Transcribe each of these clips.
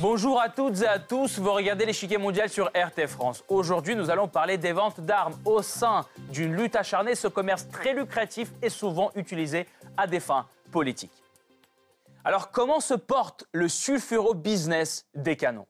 Bonjour à toutes et à tous, vous regardez l'échiquier mondial sur RT France. Aujourd'hui, nous allons parler des ventes d'armes au sein d'une lutte acharnée. Ce commerce très lucratif est souvent utilisé à des fins politiques. Alors comment se porte le sulfuro business des canons?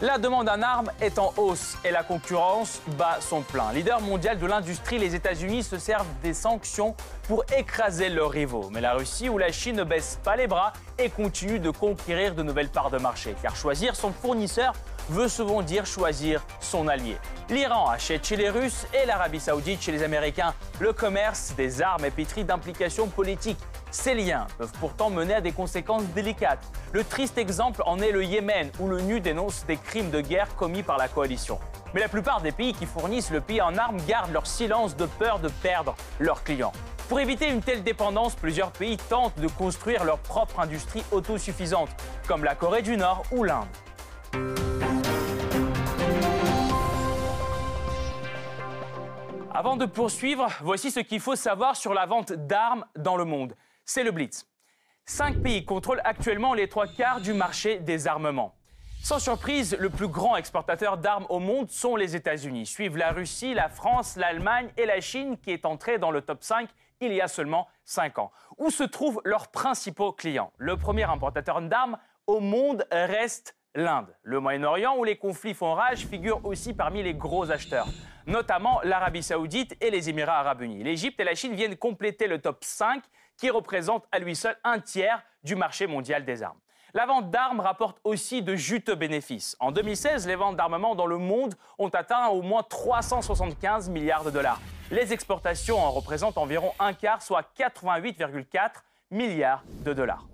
La demande en armes est en hausse et la concurrence bat son plein. Leader mondial de l'industrie, les États-Unis se servent des sanctions pour écraser leurs rivaux. Mais la Russie ou la Chine ne baissent pas les bras et continuent de conquérir de nouvelles parts de marché. Car choisir son fournisseur veut souvent dire choisir son allié. L'Iran achète chez les Russes et l'Arabie saoudite chez les Américains. Le commerce des armes est pétri d'implications politiques. Ces liens peuvent pourtant mener à des conséquences délicates. Le triste exemple en est le Yémen, où l'ONU dénonce des crimes de guerre commis par la coalition. Mais la plupart des pays qui fournissent le pays en armes gardent leur silence de peur de perdre leurs clients. Pour éviter une telle dépendance, plusieurs pays tentent de construire leur propre industrie autosuffisante, comme la Corée du Nord ou l'Inde. Avant de poursuivre, voici ce qu'il faut savoir sur la vente d'armes dans le monde c'est le Blitz. Cinq pays contrôlent actuellement les trois quarts du marché des armements. Sans surprise, le plus grand exportateur d'armes au monde sont les États-Unis. Suivent la Russie, la France, l'Allemagne et la Chine qui est entrée dans le top 5 il y a seulement 5 ans. Où se trouvent leurs principaux clients? Le premier importateur d'armes au monde reste l'Inde. Le Moyen-Orient, où les conflits font rage, figure aussi parmi les gros acheteurs, notamment l'Arabie saoudite et les Émirats arabes unis. L'Égypte et la Chine viennent compléter le top 5 qui représente à lui seul un tiers du marché mondial des armes. La vente d'armes rapporte aussi de juteux bénéfices. En 2016, les ventes d'armement dans le monde ont atteint au moins 375 milliards de dollars. Les exportations en représentent environ un quart, soit 88,4 milliards de dollars.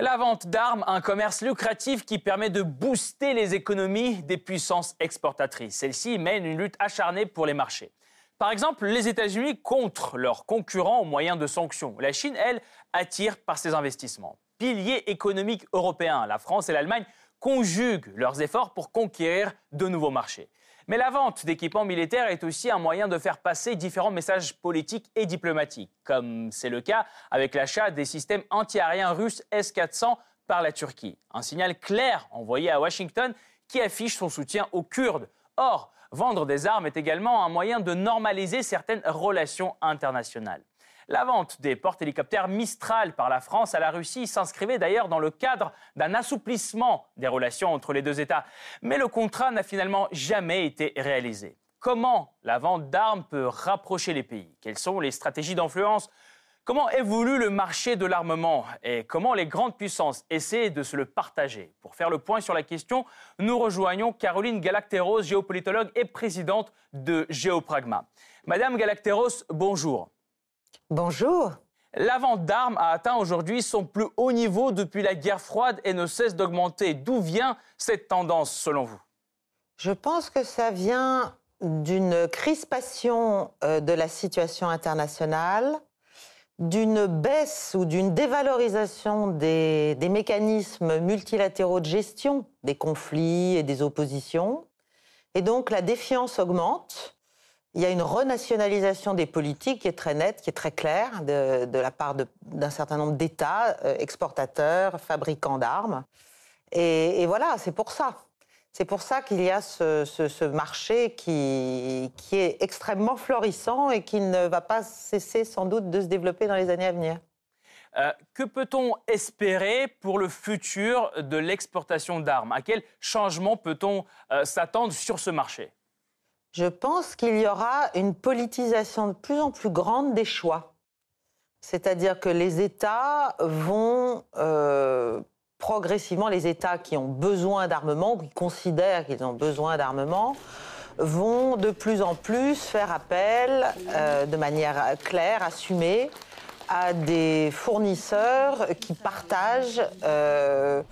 La vente d'armes, un commerce lucratif qui permet de booster les économies des puissances exportatrices. Celles-ci mènent une lutte acharnée pour les marchés. Par exemple, les États-Unis contre leurs concurrents au moyen de sanctions. La Chine, elle, attire par ses investissements. Piliers économiques européens, la France et l'Allemagne conjuguent leurs efforts pour conquérir de nouveaux marchés. Mais la vente d'équipements militaires est aussi un moyen de faire passer différents messages politiques et diplomatiques, comme c'est le cas avec l'achat des systèmes antiaériens russes S-400 par la Turquie. Un signal clair envoyé à Washington qui affiche son soutien aux Kurdes. Or, Vendre des armes est également un moyen de normaliser certaines relations internationales. La vente des porte-hélicoptères Mistral par la France à la Russie s'inscrivait d'ailleurs dans le cadre d'un assouplissement des relations entre les deux États. Mais le contrat n'a finalement jamais été réalisé. Comment la vente d'armes peut rapprocher les pays? Quelles sont les stratégies d'influence? Comment évolue le marché de l'armement? Et comment les grandes puissances essaient de se le partager? Pour faire le point sur la question, nous rejoignons Caroline Galacteros, géopolitologue et présidente de Géopragma. Madame Galacteros, bonjour. Bonjour. La vente d'armes a atteint aujourd'hui son plus haut niveau depuis la guerre froide et ne cesse d'augmenter. D'où vient cette tendance selon vous? Je pense que ça vient d'une crispation euh, de la situation internationale, d'une baisse ou d'une dévalorisation des, mécanismes multilatéraux de gestion des conflits et des oppositions. Et donc la défiance augmente. Il y a une renationalisation des politiques qui est très nette, qui est très claire de, la part d'un certain nombre d'États, euh, exportateurs, fabricants d'armes. et voilà, c'est pour ça. C'est pour ça qu'il y a ce, marché qui, est extrêmement florissant et qui ne va pas cesser sans doute de se développer dans les années à venir. Euh, que peut-on espérer pour le futur de l'exportation d'armes? À quel changement peut-on euh, s'attendre sur ce marché? Je pense qu'il y aura une politisation de plus en plus grande des choix. C'est-à-dire que les États vont euh, progressivement, les États qui ont besoin d'armement, qui considèrent qu'ils ont besoin d'armement, vont de plus en plus faire appel euh, de manière claire, assumée, à des fournisseurs qui partagent euh,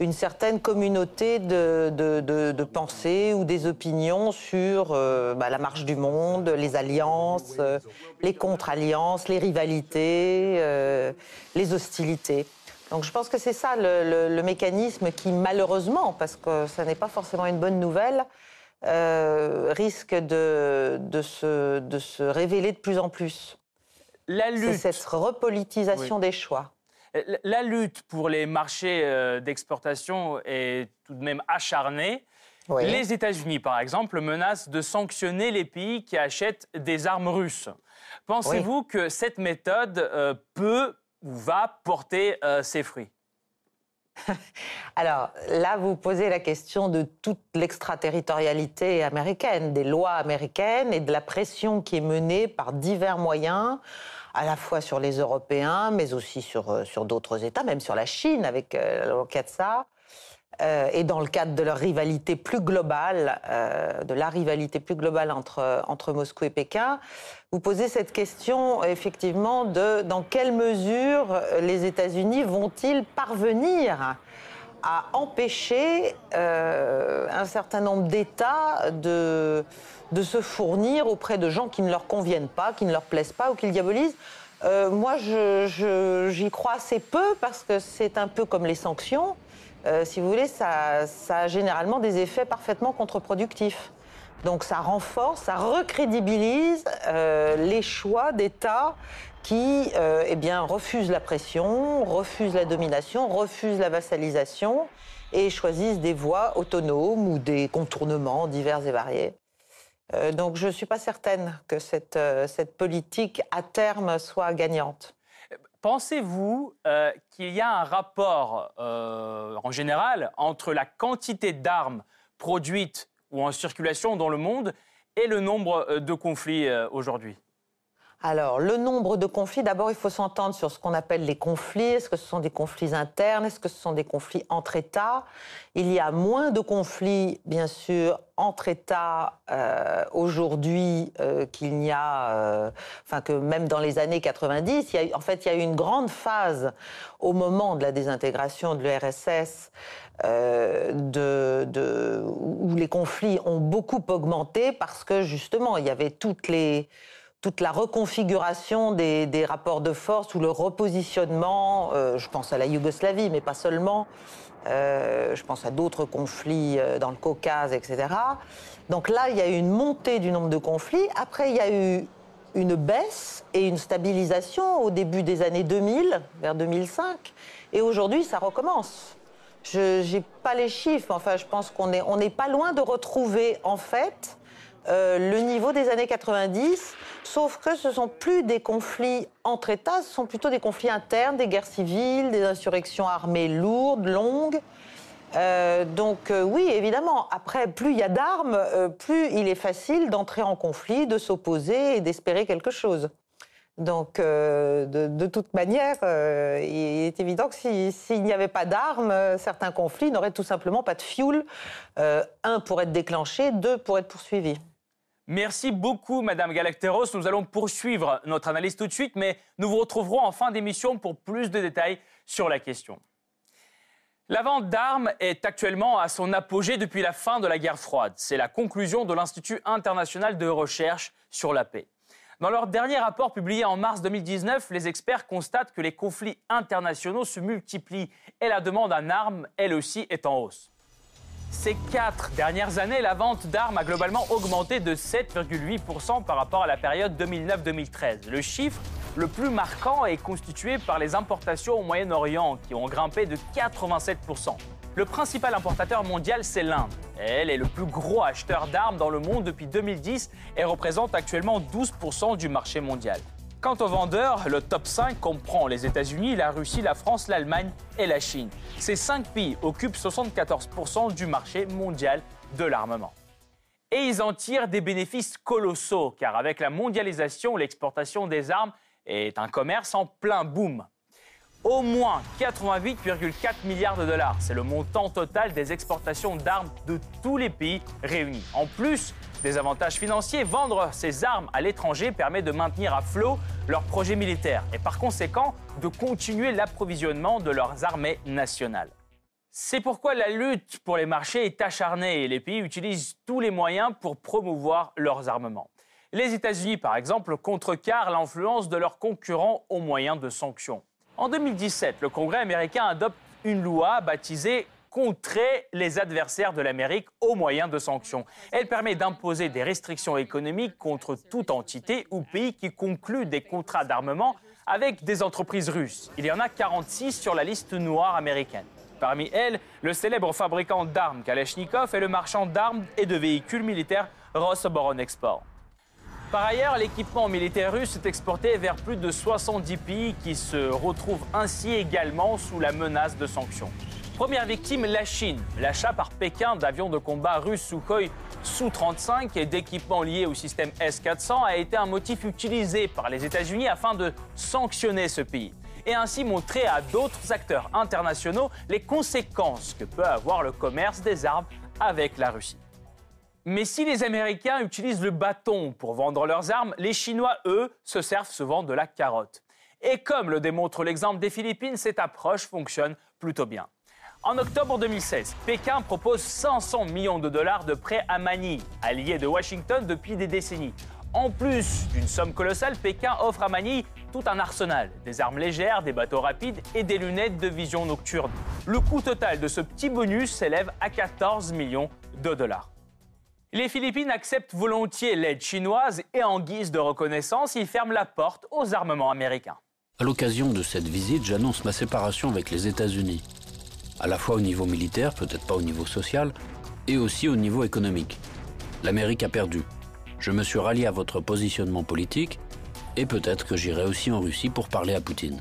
une certaine communauté de, de, pensée ou des opinions sur euh, bah, la marche du monde, les alliances, les contre-alliances, les rivalités, les hostilités. Donc je pense que c'est ça le, mécanisme qui, malheureusement, parce que ce n'est pas forcément une bonne nouvelle, euh, risque de, se, de, se, révéler de plus en plus. La lutte. C'est cette repolitisation des choix. La lutte pour les marchés euh, d'exportation est tout de même acharnée. Les États-Unis, par exemple, menacent de sanctionner les pays qui achètent des armes russes. Pensez-vous que cette méthode euh, peut ou va porter euh, ses fruits? Alors là, vous posez la question de toute l'extraterritorialité américaine, des lois américaines et de la pression qui est menée par divers moyens, à la fois sur les Européens, mais aussi sur, euh, sur d'autres États, même sur la Chine avec euh, la loi Katsa. Euh, et dans le cadre de leur rivalité plus globale, euh, de la rivalité plus globale entre, entre Moscou et Pékin, vous posez cette question effectivement de dans quelle mesure les États-Unis vont-ils parvenir à empêcher un certain nombre d'États de, de se fournir auprès de gens qui ne leur conviennent pas, qui ne leur plaisent pas ou qu'ils diabolisent. moi, j'y crois assez peu parce que c'est un peu comme les sanctions. Euh, si vous voulez, ça, a généralement des effets parfaitement contre-productifs. Donc ça renforce, ça recrédibilise euh, les choix d'États qui euh, eh bien, refusent la pression, refusent la domination, refusent la vassalisation et choisissent des voies autonomes ou des contournements divers et variés. Donc je ne suis pas certaine que cette politique à terme soit gagnante. Pensez-vous euh, qu'il y a un rapport, euh, en général, entre la quantité d'armes produites ou en circulation dans le monde et le nombre euh, de conflits aujourd'hui? Alors, le nombre de conflits, d'abord, il faut s'entendre sur ce qu'on appelle les conflits. Est-ce que ce sont des conflits internes? Est-ce que ce sont des conflits entre États? Il y a moins de conflits, bien sûr, entre États euh, aujourd'hui euh, qu'il n'y a, euh, enfin que même dans les années 90. Il y a, en fait, il y a eu une grande phase au moment de la désintégration de l'URSS de, de, où les conflits ont beaucoup augmenté parce que justement, il y avait toutes les toute la reconfiguration des, rapports de force ou le repositionnement, euh, je pense à la Yougoslavie, mais pas seulement, euh, je pense à d'autres conflits euh, dans le Caucase, etc. Donc là, il y a eu une montée du nombre de conflits. Après, il y a eu une baisse et une stabilisation au début des années 2000, vers 2005. Et aujourd'hui, ça recommence. Je n'ai pas les chiffres, enfin, je pense qu'on n'est pas loin de retrouver, en fait, le niveau des années 90 Sauf que ce ne sont plus des conflits entre États, ce sont plutôt des conflits internes, des guerres civiles, des insurrections armées lourdes, longues. Euh, donc euh, oui, évidemment, après, plus il y a d'armes, euh, plus il est facile d'entrer en conflit, de s'opposer et d'espérer quelque chose. Donc de, toute manière, il est évident que s'il n'y avait pas d'armes, certains conflits n'auraient tout simplement pas de fioul. un pour être déclenché, deux pour être poursuivi. Merci beaucoup, Madame Galacteros. Nous allons poursuivre notre analyse tout de suite, mais nous vous retrouverons en fin d'émission pour plus de détails sur la question. La vente d'armes est actuellement à son apogée depuis la fin de la guerre froide. C'est la conclusion de l'Institut international de recherche sur la paix. Dans leur dernier rapport publié en mars 2019, les experts constatent que les conflits internationaux se multiplient et la demande en armes, elle aussi, est en hausse. Ces quatre dernières années, la vente d'armes a globalement augmenté de 7,8% par rapport à la période 2009-2013. Le chiffre le plus marquant est constitué par les importations au Moyen-Orient, qui ont grimpé de 87%. Le principal importateur mondial, c'est l'Inde. Elle est le plus gros acheteur d'armes dans le monde depuis 2010 et représente actuellement 12% du marché mondial. Quant aux vendeurs, le top 5 comprend les États-Unis, la Russie, la France, l'Allemagne et la Chine. Ces cinq pays occupent 74% du marché mondial de l'armement. Et ils en tirent des bénéfices colossaux, car avec la mondialisation, l'exportation des armes est un commerce en plein boom. Au moins 88,4 milliards de dollars, c'est le montant total des exportations d'armes de tous les pays réunis. En plus, des avantages financiers, vendre ces armes à l'étranger permet de maintenir à flot leurs projets militaires et par conséquent de continuer l'approvisionnement de leurs armées nationales. C'est pourquoi la lutte pour les marchés est acharnée et les pays utilisent tous les moyens pour promouvoir leurs armements. Les États-Unis, par exemple, contrecarrent l'influence de leurs concurrents au moyen de sanctions. En 2017, le Congrès américain adopte une loi baptisée contrer les adversaires de l'Amérique au moyen de sanctions. Elle permet d'imposer des restrictions économiques contre toute entité ou pays qui conclut des contrats d'armement avec des entreprises russes. Il y en a 46 sur la liste noire américaine. Parmi elles, le célèbre fabricant d'armes Kalachnikov et le marchand d'armes et de véhicules militaires Export. Par ailleurs, l'équipement militaire russe est exporté vers plus de 70 pays qui se retrouvent ainsi également sous la menace de sanctions. Première victime, la Chine. L'achat par Pékin d'avions de combat russes Sukhoi Su-35 et d'équipements liés au système S-400 a été un motif utilisé par les États-Unis afin de sanctionner ce pays et ainsi montrer à d'autres acteurs internationaux les conséquences que peut avoir le commerce des armes avec la Russie. Mais si les Américains utilisent le bâton pour vendre leurs armes, les Chinois, eux, se servent souvent de la carotte. Et comme le démontre l'exemple des Philippines, cette approche fonctionne plutôt bien. En octobre 2016, Pékin propose 500 millions de dollars de prêts à Manille, allié de Washington depuis des décennies. En plus d'une somme colossale, Pékin offre à Manille tout un arsenal, des armes légères, des bateaux rapides et des lunettes de vision nocturne. Le coût total de ce petit bonus s'élève à 14 millions de dollars. Les Philippines acceptent volontiers l'aide chinoise et en guise de reconnaissance, ils ferment la porte aux armements américains. À l'occasion de cette visite, j'annonce ma séparation avec les États-Unis à la fois au niveau militaire, peut-être pas au niveau social, et aussi au niveau économique. L'Amérique a perdu. Je me suis rallié à votre positionnement politique, et peut-être que j'irai aussi en Russie pour parler à Poutine.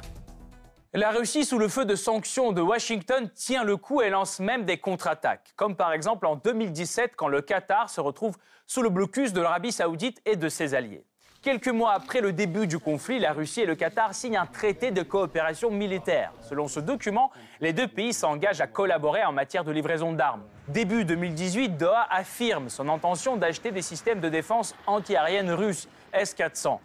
La Russie, sous le feu de sanctions de Washington, tient le coup et lance même des contre-attaques, comme par exemple en 2017 quand le Qatar se retrouve sous le blocus de l'Arabie saoudite et de ses alliés. Quelques mois après le début du conflit, la Russie et le Qatar signent un traité de coopération militaire. Selon ce document, les deux pays s'engagent à collaborer en matière de livraison d'armes. Début 2018, Doha affirme son intention d'acheter des systèmes de défense antiaérienne russes, S-400.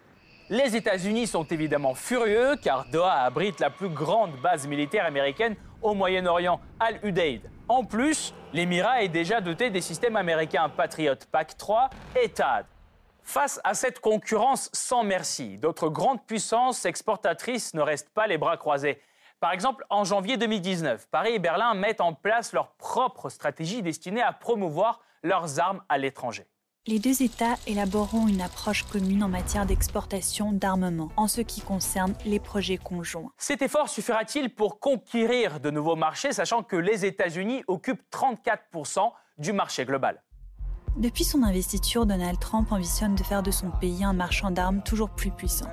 Les États-Unis sont évidemment furieux car Doha abrite la plus grande base militaire américaine au Moyen-Orient, Al-Udeid. En plus, l'Émirat est déjà doté des systèmes américains Patriot PAC-3 et THAAD. Face à cette concurrence sans merci, d'autres grandes puissances exportatrices ne restent pas les bras croisés. Par exemple, en janvier 2019, Paris et Berlin mettent en place leur propre stratégie destinée à promouvoir leurs armes à l'étranger. Les deux États élaboreront une approche commune en matière d'exportation d'armement en ce qui concerne les projets conjoints. Cet effort suffira-t-il pour conquérir de nouveaux marchés, sachant que les États-Unis occupent 34% du marché global? Depuis son investiture, Donald Trump ambitionne de faire de son pays un marchand d'armes toujours plus puissant.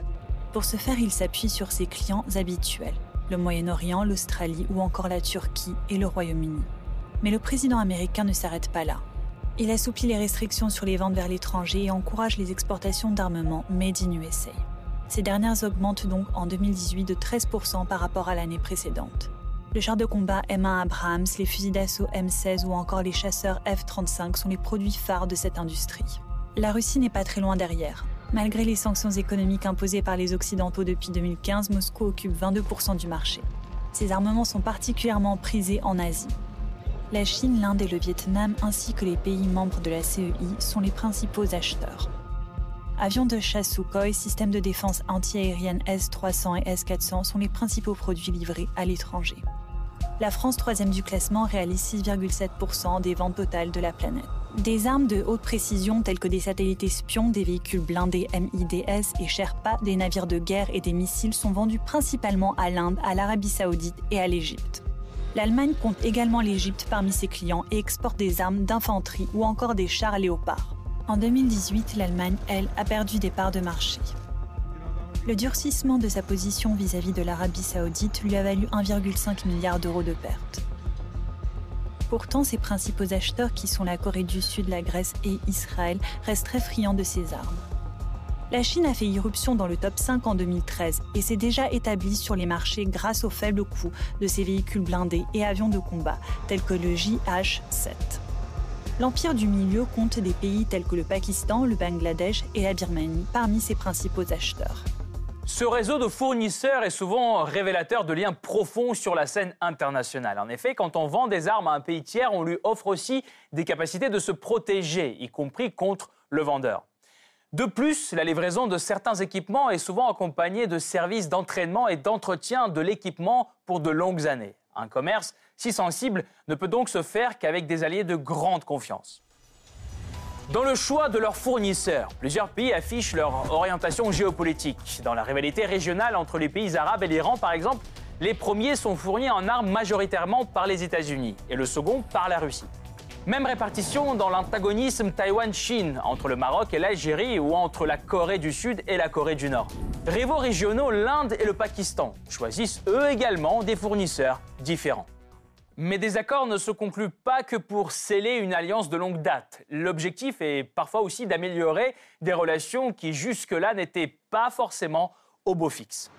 Pour ce faire, il s'appuie sur ses clients habituels, le Moyen-Orient, l'Australie ou encore la Turquie et le Royaume-Uni. Mais le président américain ne s'arrête pas là. Il assouplit les restrictions sur les ventes vers l'étranger et encourage les exportations d'armements made in USA. Ces dernières augmentent donc en 2018 de 13% par rapport à l'année précédente. Le char de combat M1 Abrams, les fusils d'assaut M16 ou encore les chasseurs F-35 sont les produits phares de cette industrie. La Russie n'est pas très loin derrière. Malgré les sanctions économiques imposées par les Occidentaux depuis 2015, Moscou occupe 22% du marché. Ces armements sont particulièrement prisés en Asie. La Chine, l'Inde et le Vietnam, ainsi que les pays membres de la CEI, sont les principaux acheteurs. Avions de chasse Sukhoi, systèmes de défense antiaérienne S-300 et S-400 sont les principaux produits livrés à l'étranger la France, troisième du classement, réalise 6,7% des ventes totales de la planète. Des armes de haute précision telles que des satellites espions, des véhicules blindés MIDS et Sherpa, des navires de guerre et des missiles sont vendus principalement à l'Inde, à l'Arabie saoudite et à l'Égypte. L'Allemagne compte également l'Égypte parmi ses clients et exporte des armes d'infanterie ou encore des chars léopards. En 2018, l'Allemagne, elle, a perdu des parts de marché. Le durcissement de sa position vis-à-vis de l'Arabie saoudite lui a valu 1,5 milliard d'euros de pertes. Pourtant, ses principaux acheteurs, qui sont la Corée du Sud, la Grèce et Israël, restent très friands de ces armes. La Chine a fait irruption dans le top 5 en 2013 et s'est déjà établie sur les marchés grâce au faible coût de ses véhicules blindés et avions de combat, tels que le JH-7. L'Empire du Milieu compte des pays tels que le Pakistan, le Bangladesh et la Birmanie parmi ses principaux acheteurs. Ce réseau de fournisseurs est souvent révélateur de liens profonds sur la scène internationale. En effet, quand on vend des armes à un pays tiers, on lui offre aussi des capacités de se protéger, y compris contre le vendeur. De plus, la livraison de certains équipements est souvent accompagnée de services d'entraînement et d'entretien de l'équipement pour de longues années. Un commerce si sensible ne peut donc se faire qu'avec des alliés de grande confiance. Dans le choix de leurs fournisseurs, plusieurs pays affichent leur orientation géopolitique. Dans la rivalité régionale entre les pays arabes et l'Iran, par exemple, les premiers sont fournis en armes majoritairement par les États-Unis et le second par la Russie. Même répartition dans l'antagonisme Taïwan-Chine, entre le Maroc et l'Algérie ou entre la Corée du Sud et la Corée du Nord. Rivaux régionaux, l'Inde et le Pakistan choisissent eux également des fournisseurs différents. Mais des accords ne se concluent pas que pour sceller une alliance de longue date. L'objectif est parfois aussi d'améliorer des relations qui jusque-là n'étaient pas forcément au beau fixe.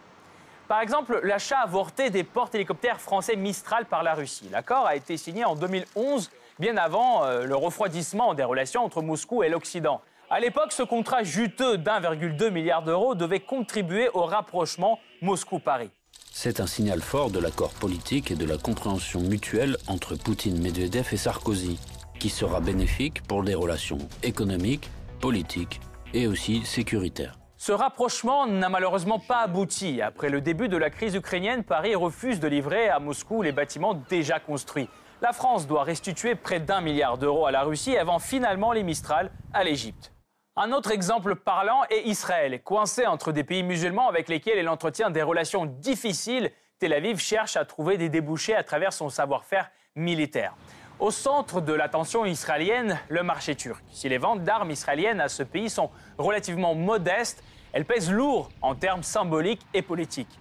Par exemple, l'achat avorté des porte-hélicoptères français Mistral par la Russie. L'accord a été signé en 2011, bien avant euh, le refroidissement des relations entre Moscou et l'Occident. À l'époque, ce contrat juteux d'1,2 milliard d'euros devait contribuer au rapprochement Moscou-Paris. C'est un signal fort de l'accord politique et de la compréhension mutuelle entre Poutine, Medvedev et Sarkozy, qui sera bénéfique pour des relations économiques, politiques et aussi sécuritaires. Ce rapprochement n'a malheureusement pas abouti. Après le début de la crise ukrainienne, Paris refuse de livrer à Moscou les bâtiments déjà construits. La France doit restituer près d'un milliard d'euros à la Russie avant finalement les Mistral à l'Égypte. Un autre exemple parlant est Israël. Coincé entre des pays musulmans avec lesquels il entretient des relations difficiles, Tel Aviv cherche à trouver des débouchés à travers son savoir-faire militaire. Au centre de l'attention israélienne, le marché turc. Si les ventes d'armes israéliennes à ce pays sont relativement modestes, elles pèsent lourd en termes symboliques et politiques.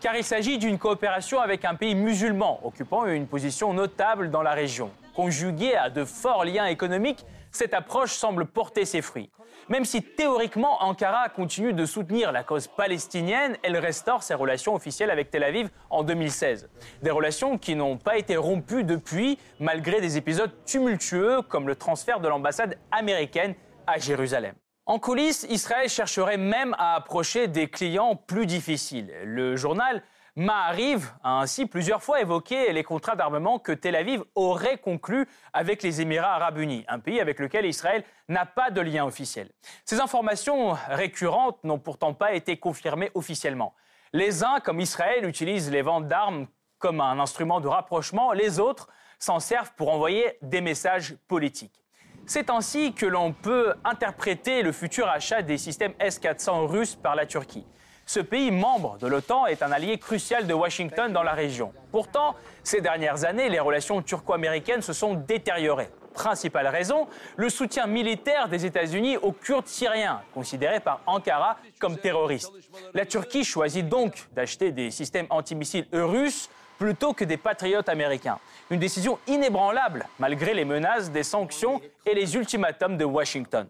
Car il s'agit d'une coopération avec un pays musulman occupant une position notable dans la région. Conjuguée à de forts liens économiques, cette approche semble porter ses fruits. Même si théoriquement Ankara continue de soutenir la cause palestinienne, elle restaure ses relations officielles avec Tel Aviv en 2016. Des relations qui n'ont pas été rompues depuis, malgré des épisodes tumultueux comme le transfert de l'ambassade américaine à Jérusalem. En coulisses, Israël chercherait même à approcher des clients plus difficiles. Le journal Ma'ariv a ainsi plusieurs fois évoqué les contrats d'armement que Tel Aviv aurait conclus avec les Émirats arabes unis, un pays avec lequel Israël n'a pas de lien officiel. Ces informations récurrentes n'ont pourtant pas été confirmées officiellement. Les uns, comme Israël, utilisent les ventes d'armes comme un instrument de rapprochement, les autres s'en servent pour envoyer des messages politiques. C'est ainsi que l'on peut interpréter le futur achat des systèmes S-400 russes par la Turquie. Ce pays membre de l'OTAN est un allié crucial de Washington dans la région. Pourtant, ces dernières années, les relations turco-américaines se sont détériorées. Principale raison, le soutien militaire des États-Unis aux Kurdes syriens, considérés par Ankara comme terroristes. La Turquie choisit donc d'acheter des systèmes antimissiles russes plutôt que des patriotes américains. Une décision inébranlable malgré les menaces des sanctions et les ultimatums de Washington.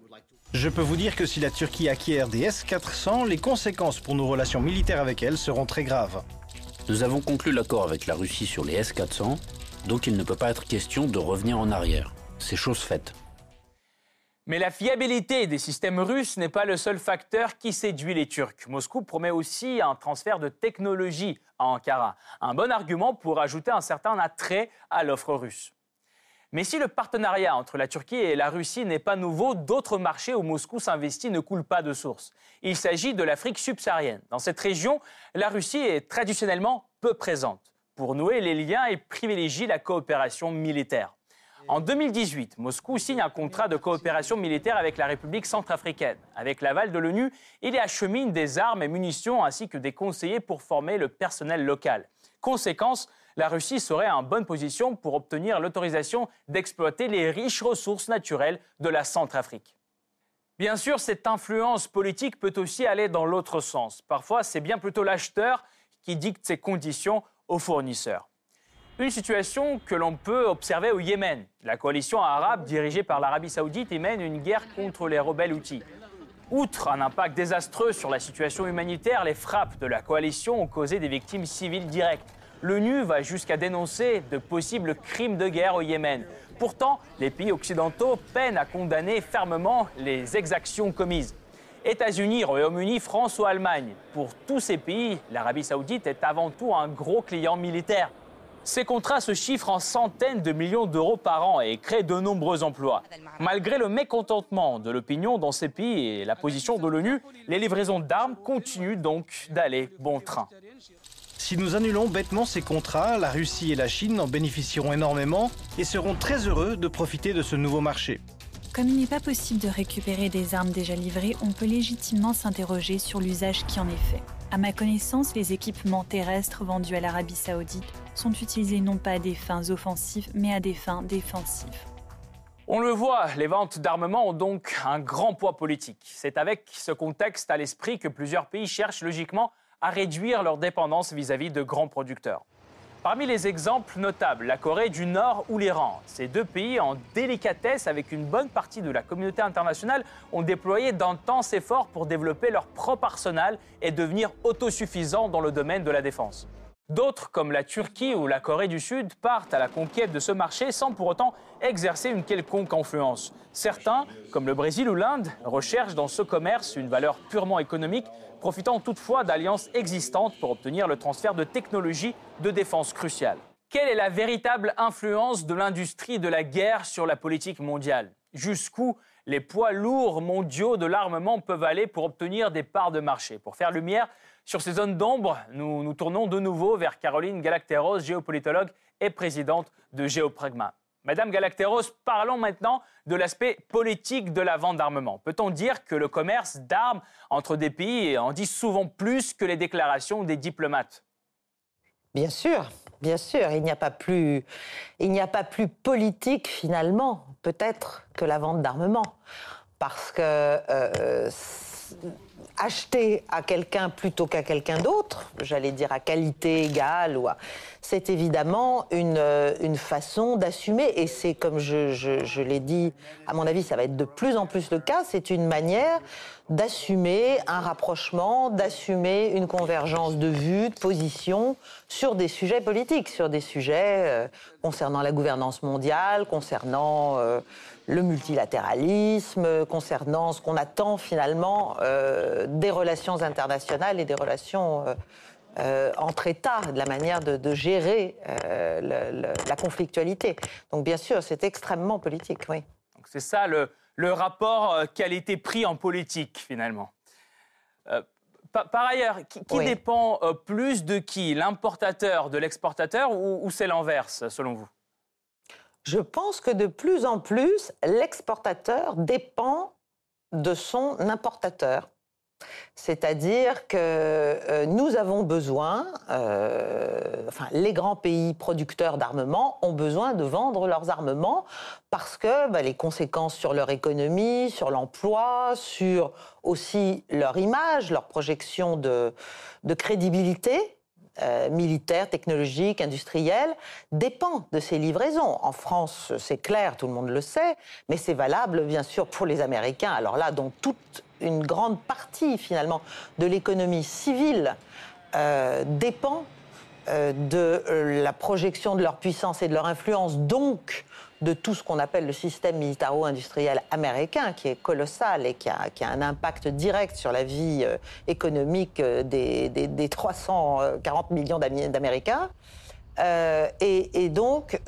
Je peux vous dire que si la Turquie acquiert des S-400, les conséquences pour nos relations militaires avec elle seront très graves. Nous avons conclu l'accord avec la Russie sur les S-400, donc il ne peut pas être question de revenir en arrière. C'est chose faite. Mais la fiabilité des systèmes russes n'est pas le seul facteur qui séduit les Turcs. Moscou promet aussi un transfert de technologie à Ankara, un bon argument pour ajouter un certain attrait à l'offre russe. Mais si le partenariat entre la Turquie et la Russie n'est pas nouveau, d'autres marchés où Moscou s'investit ne coulent pas de source. Il s'agit de l'Afrique subsaharienne. Dans cette région, la Russie est traditionnellement peu présente. Pour nouer les liens, et privilégie la coopération militaire. En 2018, Moscou signe un contrat de coopération militaire avec la République centrafricaine. Avec l'aval de l'ONU, il y achemine des armes et munitions ainsi que des conseillers pour former le personnel local. Conséquence, la Russie serait en bonne position pour obtenir l'autorisation d'exploiter les riches ressources naturelles de la Centrafrique. Bien sûr, cette influence politique peut aussi aller dans l'autre sens. Parfois, c'est bien plutôt l'acheteur qui dicte ses conditions aux fournisseurs. Une situation que l'on peut observer au Yémen. La coalition arabe dirigée par l'Arabie saoudite y mène une guerre contre les rebelles outils. Outre un impact désastreux sur la situation humanitaire, les frappes de la coalition ont causé des victimes civiles directes l'ONU va jusqu'à dénoncer de possibles crimes de guerre au Yémen. Pourtant, les pays occidentaux peinent à condamner fermement les exactions commises. États-Unis, Royaume-Uni, France ou Allemagne. Pour tous ces pays, l'Arabie saoudite est avant tout un gros client militaire. Ces contrats se chiffrent en centaines de millions d'euros par an et créent de nombreux emplois. Malgré le mécontentement de l'opinion dans ces pays et la position de l'ONU, les livraisons d'armes continuent donc d'aller bon train. Si nous annulons bêtement ces contrats, la Russie et la Chine en bénéficieront énormément et seront très heureux de profiter de ce nouveau marché. Comme il n'est pas possible de récupérer des armes déjà livrées, on peut légitimement s'interroger sur l'usage qui en est fait. À ma connaissance, les équipements terrestres vendus à l'Arabie saoudite sont utilisés non pas à des fins offensives, mais à des fins défensives. On le voit, les ventes d'armement ont donc un grand poids politique. C'est avec ce contexte à l'esprit que plusieurs pays cherchent logiquement à réduire leur dépendance vis-à-vis de grands producteurs. Parmi les exemples notables, la Corée du Nord ou l'Iran. Ces deux pays en délicatesse avec une bonne partie de la communauté internationale ont déployé d'intenses efforts pour développer leur propre arsenal et devenir autosuffisants dans le domaine de la défense. D'autres, comme la Turquie ou la Corée du Sud, partent à la conquête de ce marché sans pour autant exercer une quelconque influence. Certains, comme le Brésil ou l'Inde, recherchent dans ce commerce une valeur purement économique profitant toutefois d'alliances existantes pour obtenir le transfert de technologies de défense cruciales. Quelle est la véritable influence de l'industrie de la guerre sur la politique mondiale? Jusqu'où les poids lourds mondiaux de l'armement peuvent aller pour obtenir des parts de marché? Pour faire lumière sur ces zones d'ombre, nous nous tournons de nouveau vers Caroline Galacteros, géopolitologue et présidente de Géopragma. Madame Galacteros, parlons maintenant de l'aspect politique de la vente d'armement. Peut-on dire que le commerce d'armes entre des pays en dit souvent plus que les déclarations des diplomates? Bien sûr, bien sûr, il n'y a pas plus, politique finalement, peut-être, que la vente d'armement, parce que euh, acheter à quelqu'un plutôt qu'à quelqu'un d'autre, j'allais dire à qualité égale, ou c'est évidemment une, euh, une façon d'assumer, et c'est comme je, je, l'ai dit, à mon avis ça va être de plus en plus le cas, c'est une manière d'assumer un rapprochement, d'assumer une convergence de vues, de positions sur des sujets politiques, sur des sujets euh, concernant la gouvernance mondiale, concernant... Euh, le multilatéralisme, concernant ce qu'on attend finalement euh, des relations internationales et des relations entre États, de la manière de, gérer la conflictualité. Donc bien sûr, c'est extrêmement politique, oui. C'est ça le, rapport qui a été pris en politique finalement. Par, ailleurs, qui, dépend plus de qui? L'importateur de l'exportateur ou c'est l'inverse, selon vous? Je pense que de plus en plus, l'exportateur dépend de son importateur. C'est-à-dire que euh, nous avons besoin, euh, enfin les grands pays producteurs d'armement ont besoin de vendre leurs armements parce que bah, les conséquences sur leur économie, sur l'emploi, sur aussi leur image, leur projection de crédibilité, euh, militaire, technologique, industriel, dépend de ces livraisons. En France, c'est clair, tout le monde le sait, mais c'est valable bien sûr pour les Américains. Alors là, dont toute une grande partie finalement de l'économie civile euh, dépend euh, de la projection de leur puissance et de leur influence, donc de tout ce qu'on appelle le système militaro-industriel américain, qui est colossal et qui a, un impact direct sur la vie euh, économique des, 340 millions d'Américains. Et, donc,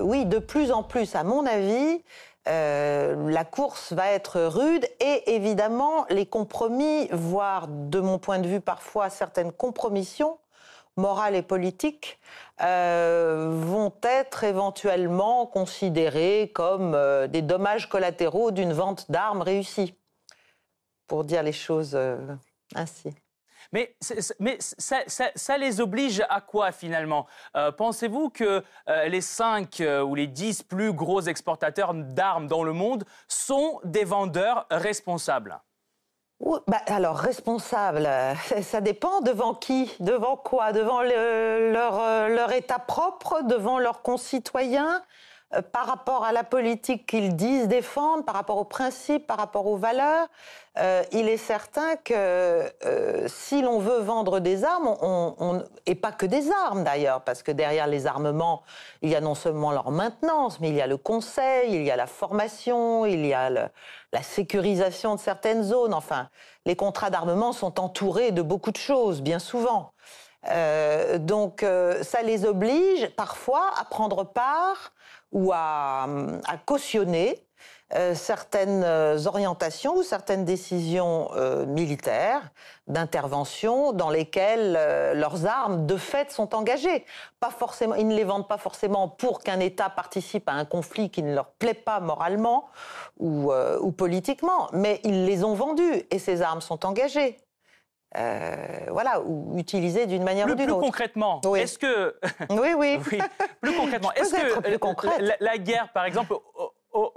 oui, de plus en plus, à mon avis, la course va être rude et évidemment les compromis, voire de mon point de vue parfois certaines compromissions, morales et politiques euh, vont être éventuellement considérés comme euh, des dommages collatéraux d'une vente d'armes réussie, pour dire les choses euh, ainsi. Mais, mais ça, les oblige à quoi finalement? Pensez-vous que les 5 ou les 10 plus gros exportateurs d'armes dans le monde sont des vendeurs responsables? Bah, alors, responsable, euh, ça dépend devant qui, devant quoi, devant leur, euh, état propre, devant leurs concitoyens, euh, par rapport à la politique qu'ils disent défendre, par rapport aux principes, par rapport aux valeurs, euh, il est certain que euh, si l'on veut vendre des armes, et pas que des armes d'ailleurs, parce que derrière les armements, il y a non seulement leur maintenance, mais il y a le conseil, il y a la formation, il y a la sécurisation de certaines zones. Enfin, les contrats d'armement sont entourés de beaucoup de choses, bien souvent. donc, ça les oblige parfois à prendre part ou à, cautionner euh, certaines euh, orientations ou certaines décisions euh, militaires d'intervention dans lesquelles leurs armes de fait sont engagées. Pas forcément, ils ne les vendent pas forcément pour qu'un État participe à un conflit qui ne leur plaît pas moralement ou, ou politiquement, mais ils les ont vendues et ces armes sont engagées. Voilà, ou utilisées d'une manière ou d'une autre. Plus concrètement, est-ce que... oui, oui. Plus concrètement, est-ce que la, la, guerre, par exemple, au,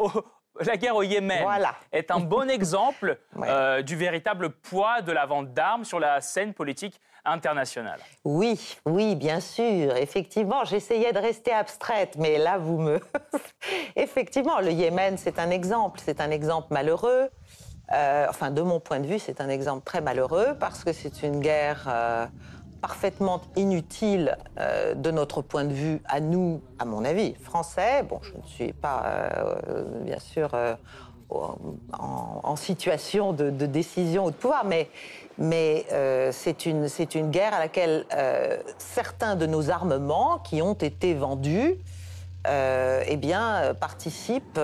la guerre au Yémen est un bon exemple euh, du véritable poids de la vente d'armes sur la scène politique internationale? Oui, oui, bien sûr. Effectivement, j'essayais de rester abstraite, mais là, vous me... Effectivement, le Yémen, c'est un exemple. C'est un exemple malheureux. Euh, enfin, de mon point de vue, c'est un exemple très malheureux parce que c'est une guerre... Euh, parfaitement inutile euh, de notre point de vue, à nous, à mon avis, français. Je ne suis pas, euh, bien sûr, euh, en, situation de, décision ou de pouvoir, mais, c'est une, guerre à laquelle certains de nos armements qui ont été vendus eh bien, participent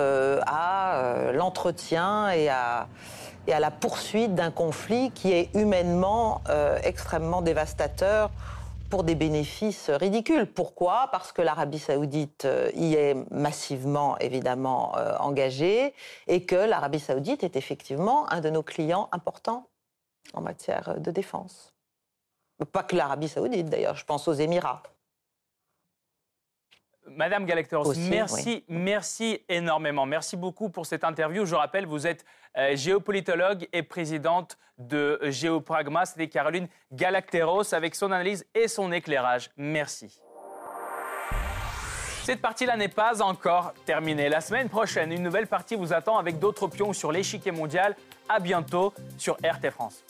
à l'entretien et à et à la poursuite d'un conflit qui est humainement euh, extrêmement dévastateur pour des bénéfices ridicules. Pourquoi? Parce que l'Arabie saoudite euh, y est massivement, évidemment, euh, engagée et que l'Arabie saoudite est effectivement un de nos clients importants en matière de défense. Pas que l'Arabie saoudite, d'ailleurs, je pense aux Émirats. Madame Galacteros, merci, merci énormément. Merci beaucoup pour cette interview. Je rappelle, vous êtes euh, géopolitologue et présidente de Géopragma. C'était Caroline Galacteros avec son analyse et son éclairage. Merci. Cette partie-là n'est pas encore terminée. La semaine prochaine, une nouvelle partie vous attend avec d'autres pions sur l'échiquier mondial. À bientôt sur RT France.